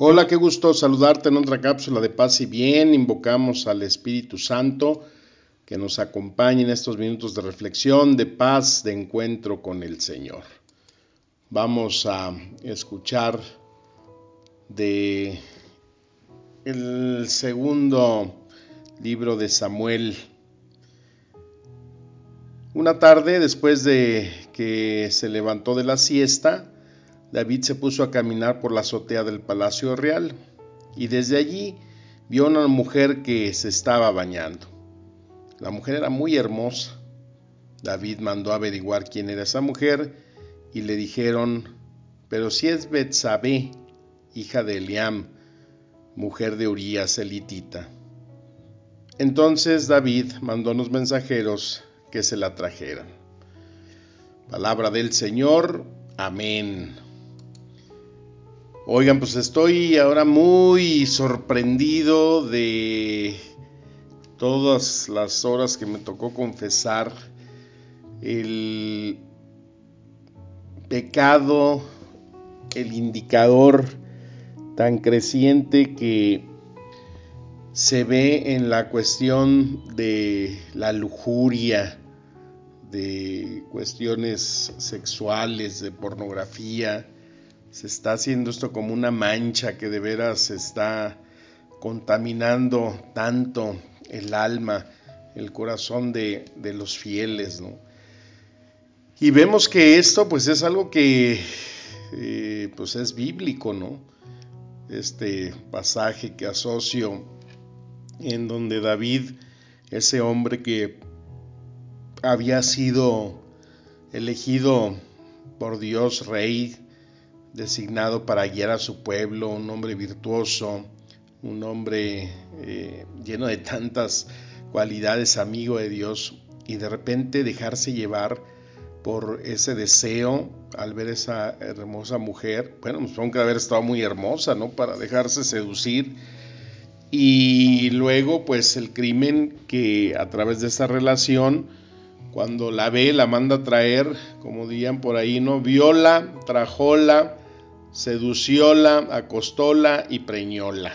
Hola, qué gusto saludarte en otra cápsula de paz y bien. Invocamos al Espíritu Santo que nos acompañe en estos minutos de reflexión, de paz, de encuentro con el Señor. Vamos a escuchar de el segundo libro de Samuel. Una tarde, después de que se levantó de la siesta, David se puso a caminar por la azotea del palacio real y desde allí vio a una mujer que se estaba bañando. La mujer era muy hermosa. David mandó averiguar quién era esa mujer y le dijeron, pero si es Betsabé, hija de Eliam, mujer de Urías elitita. Entonces David mandó a los mensajeros que se la trajeran. Palabra del Señor, amén. Oigan, pues estoy ahora muy sorprendido de todas las horas que me tocó confesar el pecado, el indicador tan creciente que se ve en la cuestión de la lujuria, de cuestiones sexuales, de pornografía. Se está haciendo esto como una mancha que de veras está contaminando tanto el alma, el corazón de, los fieles, Y vemos que esto pues es algo que eh, pues es bíblico, ¿no? este pasaje que asocio en donde David, ese hombre que había sido elegido por Dios rey, designado para guiar a su pueblo, un hombre virtuoso, un hombre eh, lleno de tantas cualidades, amigo de Dios, y de repente dejarse llevar por ese deseo al ver esa hermosa mujer. Bueno, pues supongo que haber estado muy hermosa, ¿no? Para dejarse seducir. Y luego, pues el crimen que a través de esa relación, cuando la ve, la manda a traer, como dirían por ahí, ¿no? Viola, trajola, seducióla, acostóla y preñola.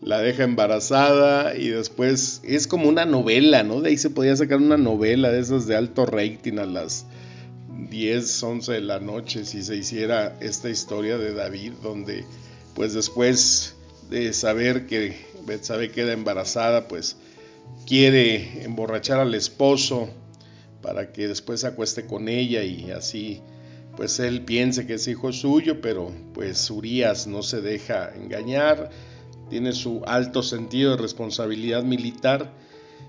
la deja embarazada y después es como una novela, ¿no? De ahí se podía sacar una novela de esas de alto rating a las 10, 11 de la noche si se hiciera esta historia de David, donde pues después de saber que Betsabe queda embarazada, pues quiere emborrachar al esposo para que después se acueste con ella y así pues él piense que es hijo suyo, pero pues Urias no se deja engañar tiene su alto sentido de responsabilidad militar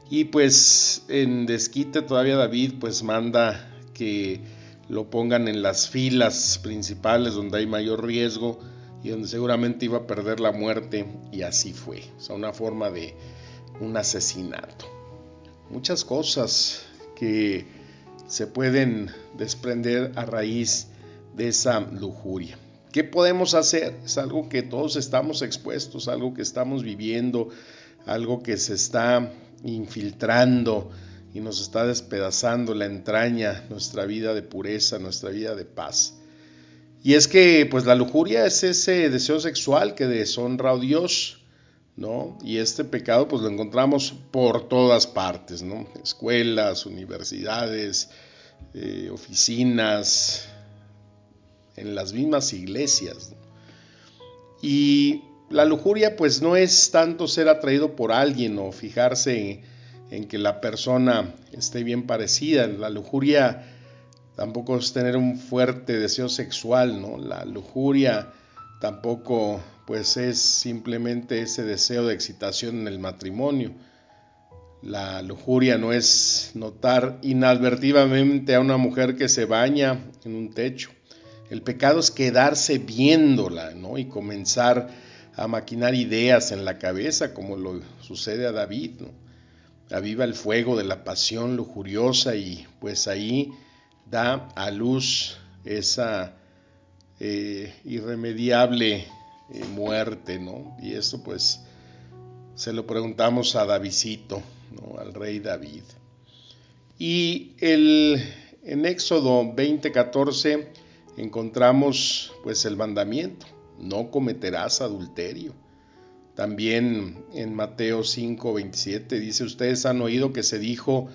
y pues en desquite todavía David pues manda que lo pongan en las filas principales donde hay mayor riesgo y donde seguramente iba a perder la muerte y así fue, o sea, una forma de un asesinato. Muchas cosas que se pueden desprender a raíz de esa lujuria. ¿Qué podemos hacer? Es algo que todos estamos expuestos, algo que estamos viviendo, algo que se está infiltrando y nos está despedazando la entraña, nuestra vida de pureza, nuestra vida de paz. Y es que pues la lujuria es ese deseo sexual que deshonra a Dios, ¿no? Y este pecado pues lo encontramos por todas partes, ¿no? Escuelas, universidades, eh, oficinas, en las mismas iglesias. Y la lujuria pues no es tanto ser atraído por alguien o fijarse en, que la persona esté bien parecida. La lujuria tampoco es tener un fuerte deseo sexual, ¿no? La lujuria tampoco pues es simplemente ese deseo de excitación en el matrimonio. La lujuria no es notar inadvertidamente a una mujer que se baña en un techo. El pecado es quedarse viéndola, ¿no? Y comenzar a maquinar ideas en la cabeza, como lo sucede a David. Aviva el fuego de la pasión lujuriosa y pues ahí da a luz esa eh, irremediable eh, muerte, ¿no? Y eso pues se lo preguntamos a Davidito, ¿no? Al rey David. Y el en Éxodo 20:14 encontramos pues el mandamiento, no cometerás adulterio. También en Mateo 5:27 dice, ustedes han oído que se dijo,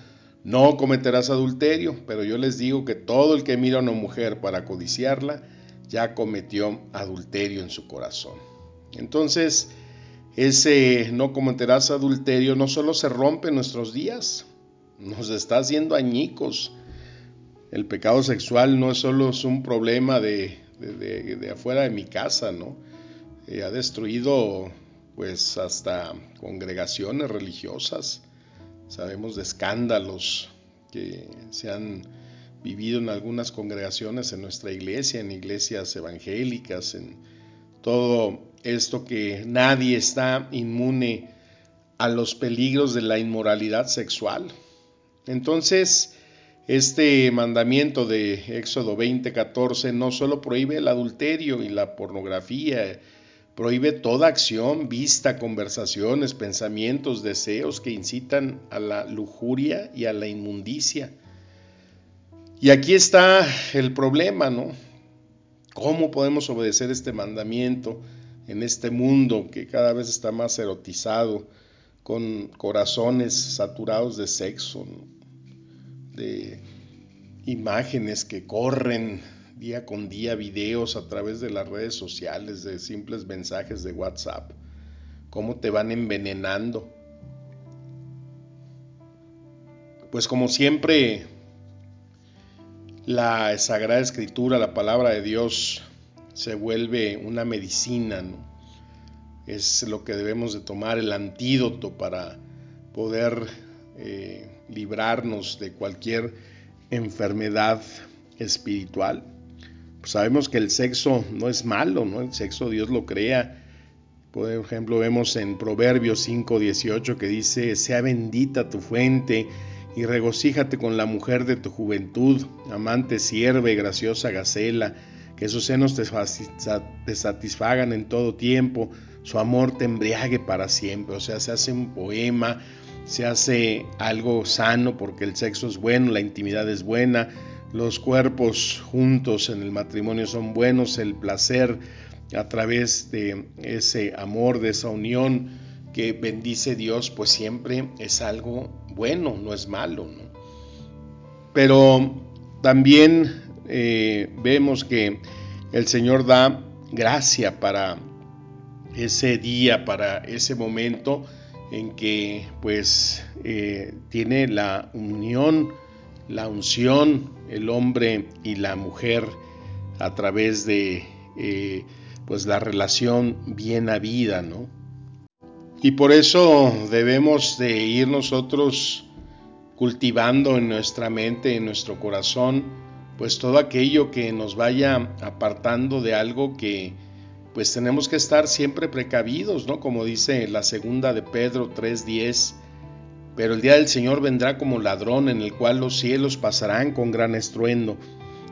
no cometerás adulterio, pero yo les digo que todo el que mira a una mujer para codiciarla, ya cometió adulterio en su corazón. Entonces, ese no cometerás adulterio no solo se rompe en nuestros días, nos está haciendo añicos. El pecado sexual no es solo un problema de, de, afuera de mi casa, ¿no? Eh, ha destruido pues hasta congregaciones religiosas Sabemos de escándalos que se han vivido en algunas congregaciones en nuestra iglesia, en iglesias evangélicas, en todo esto que nadie está inmune a los peligros de la inmoralidad sexual. Entonces, este mandamiento de Éxodo 20:14 no solo prohíbe el adulterio y la pornografía, Prohíbe toda acción, vista, conversaciones, pensamientos, deseos que incitan a la lujuria y a la inmundicia. Y aquí está el problema, ¿no? ¿Cómo podemos obedecer este mandamiento en este mundo que cada vez está más erotizado, con corazones saturados de sexo, de imágenes que corren día con día videos a través de las redes sociales, de simples mensajes de WhatsApp, cómo te van envenenando. Pues como siempre, la Sagrada Escritura, la palabra de Dios, se vuelve una medicina, Es lo que debemos de tomar, el antídoto para poder eh, librarnos de cualquier enfermedad espiritual. Pues sabemos que el sexo no es malo, ¿no? El sexo Dios lo crea. Por ejemplo, vemos en Proverbios 5:18 que dice, sea bendita tu fuente y regocíjate con la mujer de tu juventud, amante sierva y graciosa gacela, que sus senos te, te satisfagan en todo tiempo, su amor te embriague para siempre. O sea, se hace un poema, se hace algo sano porque el sexo es bueno, la intimidad es buena, los cuerpos juntos en el matrimonio son buenos, el placer a través de ese amor, de esa unión que bendice Dios, pues siempre es algo bueno, no es malo. Pero también eh, vemos que el Señor da gracia para ese día, para ese momento en que pues eh, tiene la unión la unción, el hombre y la mujer a través de eh, pues la relación bien habida, ¿no? Y por eso debemos de ir nosotros cultivando en nuestra mente, en nuestro corazón, pues todo aquello que nos vaya apartando de algo que pues tenemos que estar siempre precavidos, ¿no? Como dice la segunda de Pedro 3:10, pero el día del Señor vendrá como ladrón en el cual los cielos pasarán con gran estruendo,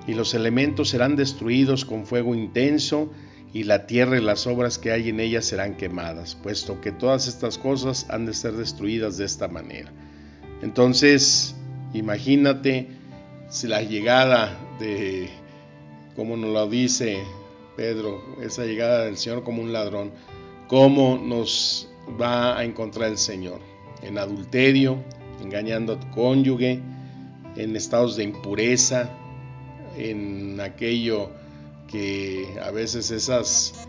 y los elementos serán destruidos con fuego intenso, y la tierra y las obras que hay en ella serán quemadas, puesto que todas estas cosas han de ser destruidas de esta manera. Entonces, imagínate si la llegada de, como nos lo dice Pedro, esa llegada del Señor como un ladrón, cómo nos va a encontrar el Señor en adulterio, engañando a tu cónyuge, en estados de impureza, en aquello que a veces esas,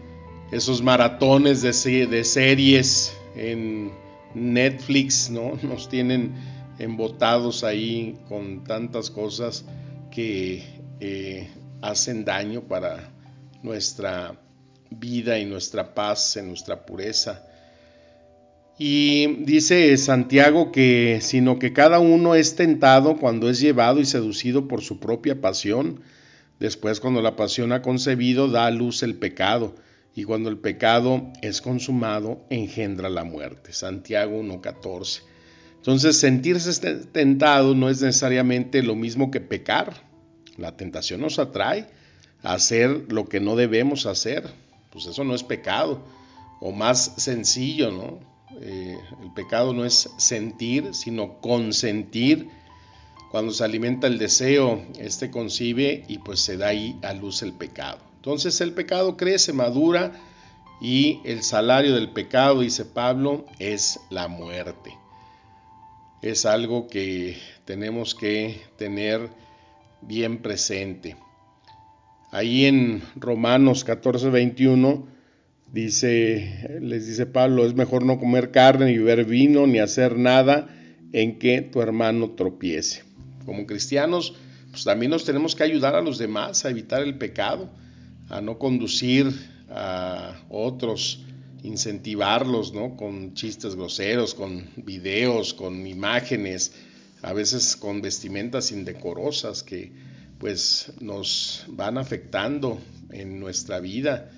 esos maratones de, de series en Netflix ¿no? nos tienen embotados ahí con tantas cosas que eh, hacen daño para nuestra vida y nuestra paz, en nuestra pureza. Y dice Santiago que sino que cada uno es tentado cuando es llevado y seducido por su propia pasión. Después cuando la pasión ha concebido da a luz el pecado y cuando el pecado es consumado engendra la muerte. Santiago 1.14. Entonces sentirse tentado no es necesariamente lo mismo que pecar. La tentación nos atrae a hacer lo que no debemos hacer. Pues eso no es pecado. O más sencillo, ¿no? Eh, el pecado no es sentir, sino consentir cuando se alimenta el deseo, este concibe y pues se da ahí a luz el pecado. Entonces el pecado crece, madura y el salario del pecado, dice Pablo, es la muerte. Es algo que tenemos que tener bien presente. Ahí en Romanos 14, 21 dice, les dice Pablo, es mejor no comer carne, ni beber vino, ni hacer nada en que tu hermano tropiece. Como cristianos, pues también nos tenemos que ayudar a los demás a evitar el pecado, a no conducir a otros, incentivarlos, ¿no? Con chistes groseros, con videos, con imágenes, a veces con vestimentas indecorosas que pues nos van afectando en nuestra vida.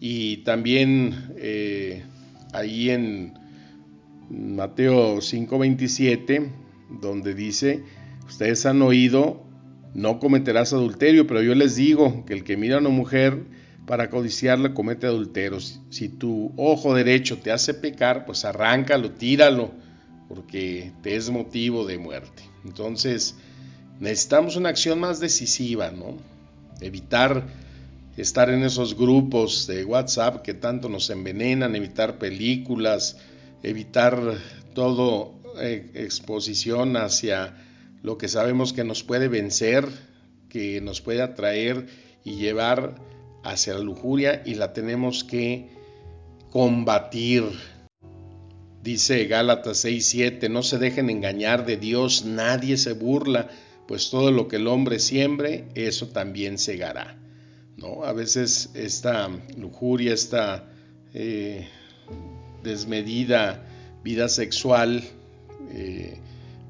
Y también eh, ahí en Mateo 5:27, donde dice, ustedes han oído, no cometerás adulterio, pero yo les digo que el que mira a una mujer para codiciarla comete adulteros. Si tu ojo derecho te hace pecar, pues arráncalo, tíralo, porque te es motivo de muerte. Entonces, necesitamos una acción más decisiva, ¿no? Evitar estar en esos grupos de WhatsApp que tanto nos envenenan, evitar películas, evitar todo eh, exposición hacia lo que sabemos que nos puede vencer, que nos puede atraer y llevar hacia la lujuria y la tenemos que combatir. Dice Gálatas 6:7, no se dejen engañar de Dios, nadie se burla pues todo lo que el hombre siembre, eso también segará. ¿no? A veces esta lujuria, esta eh, desmedida vida sexual, eh,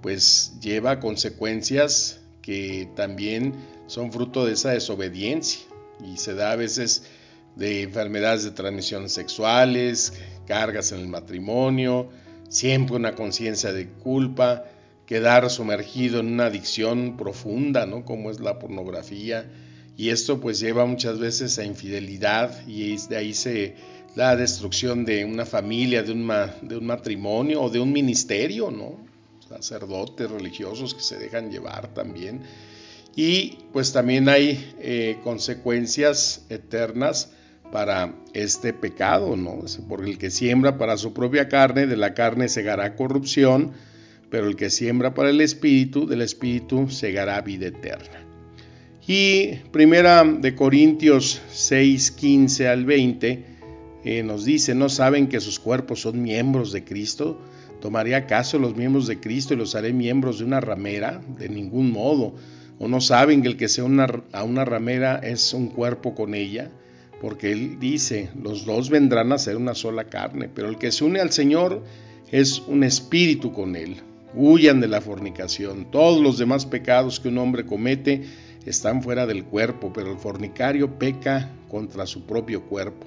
pues lleva consecuencias que también son fruto de esa desobediencia y se da a veces de enfermedades de transmisión sexuales, cargas en el matrimonio, siempre una conciencia de culpa, quedar sumergido en una adicción profunda, ¿no? Como es la pornografía. Y esto pues lleva muchas veces a infidelidad y de ahí se da destrucción de una familia, de un, de un matrimonio o de un ministerio, ¿no? Sacerdotes religiosos que se dejan llevar también. Y pues también hay eh, consecuencias eternas para este pecado, ¿no? Por el que siembra para su propia carne, de la carne segará corrupción, pero el que siembra para el Espíritu, del Espíritu segará vida eterna. Y primera de Corintios 6, 15 al 20 eh, nos dice, ¿no saben que sus cuerpos son miembros de Cristo? ¿Tomaré acaso los miembros de Cristo y los haré miembros de una ramera? De ningún modo. ¿O no saben que el que se une a una ramera es un cuerpo con ella? Porque él dice, los dos vendrán a ser una sola carne, pero el que se une al Señor es un espíritu con él. Huyan de la fornicación. Todos los demás pecados que un hombre comete están fuera del cuerpo, pero el fornicario peca contra su propio cuerpo.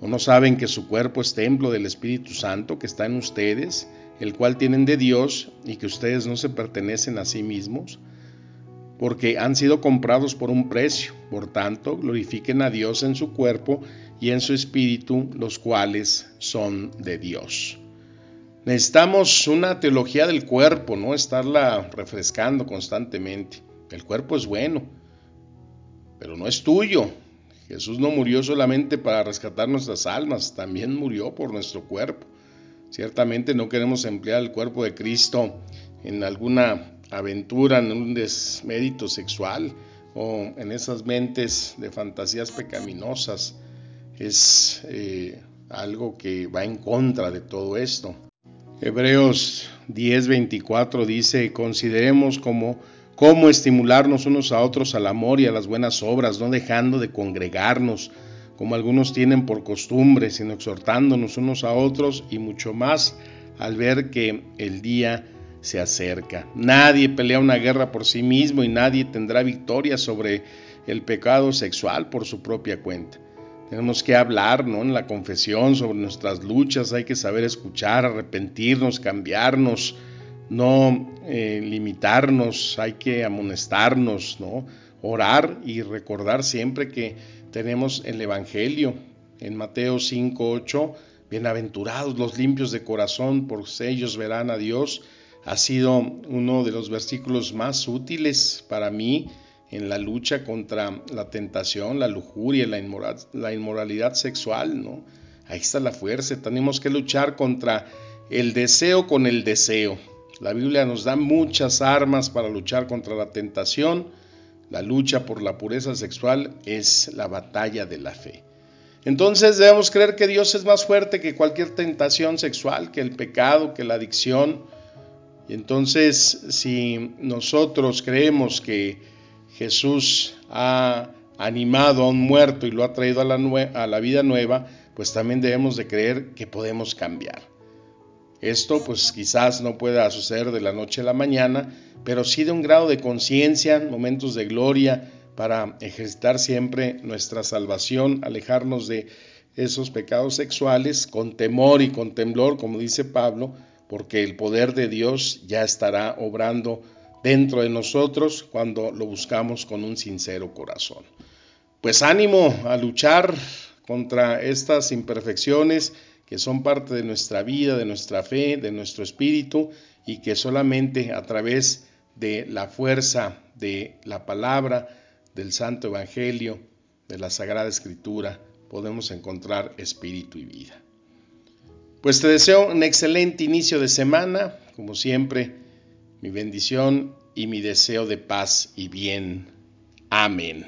¿O no saben que su cuerpo es templo del Espíritu Santo que está en ustedes, el cual tienen de Dios y que ustedes no se pertenecen a sí mismos? Porque han sido comprados por un precio. Por tanto, glorifiquen a Dios en su cuerpo y en su espíritu, los cuales son de Dios. Necesitamos una teología del cuerpo, ¿no? Estarla refrescando constantemente. El cuerpo es bueno, pero no es tuyo. Jesús no murió solamente para rescatar nuestras almas, también murió por nuestro cuerpo. Ciertamente no queremos emplear el cuerpo de Cristo en alguna aventura, en un desmérito sexual o en esas mentes de fantasías pecaminosas. Es eh, algo que va en contra de todo esto. Hebreos 10:24 dice, consideremos como cómo estimularnos unos a otros al amor y a las buenas obras, no dejando de congregarnos, como algunos tienen por costumbre, sino exhortándonos unos a otros y mucho más al ver que el día se acerca. Nadie pelea una guerra por sí mismo y nadie tendrá victoria sobre el pecado sexual por su propia cuenta. Tenemos que hablar ¿no? en la confesión sobre nuestras luchas, hay que saber escuchar, arrepentirnos, cambiarnos, no eh, limitarnos, hay que amonestarnos, ¿no? orar y recordar siempre que tenemos el Evangelio. En Mateo 5, 8, bienaventurados los limpios de corazón, por ellos verán a Dios. ha sido uno de los versículos más útiles para mí en la lucha contra la tentación, la lujuria, la, la inmoralidad sexual, ¿no? Ahí está la fuerza, tenemos que luchar contra el deseo con el deseo. La Biblia nos da muchas armas para luchar contra la tentación. La lucha por la pureza sexual es la batalla de la fe. Entonces debemos creer que Dios es más fuerte que cualquier tentación sexual, que el pecado, que la adicción. Y entonces si nosotros creemos que Jesús ha animado a un muerto y lo ha traído a la, vida nueva, pues también debemos de creer que podemos cambiar. Esto pues quizás no pueda suceder de la noche a la mañana, pero sí de un grado de conciencia, momentos de gloria, para ejercitar siempre nuestra salvación, alejarnos de esos pecados sexuales con temor y con temblor, como dice Pablo, porque el poder de Dios ya estará obrando dentro de nosotros cuando lo buscamos con un sincero corazón. Pues ánimo a luchar contra estas imperfecciones que son parte de nuestra vida, de nuestra fe, de nuestro espíritu y que solamente a través de la fuerza de la palabra, del Santo Evangelio, de la Sagrada Escritura, podemos encontrar espíritu y vida. Pues te deseo un excelente inicio de semana, como siempre, mi bendición y mi deseo de paz y bien. Amén.